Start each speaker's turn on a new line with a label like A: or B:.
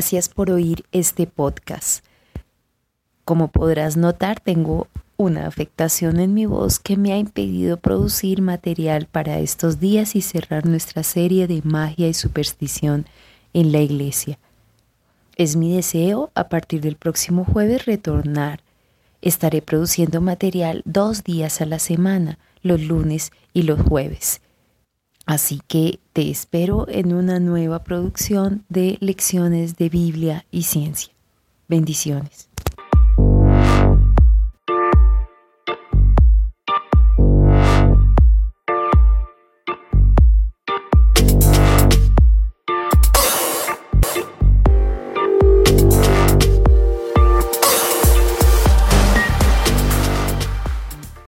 A: Gracias por oír este podcast. Como podrás notar, tengo una afectación en mi voz que me ha impedido producir material para estos días y cerrar nuestra serie de magia y superstición en la iglesia. Es mi deseo a partir del próximo jueves retornar. Estaré produciendo material dos días a la semana, los lunes y los jueves. Así que te espero en una nueva producción de lecciones de Biblia y ciencia. Bendiciones.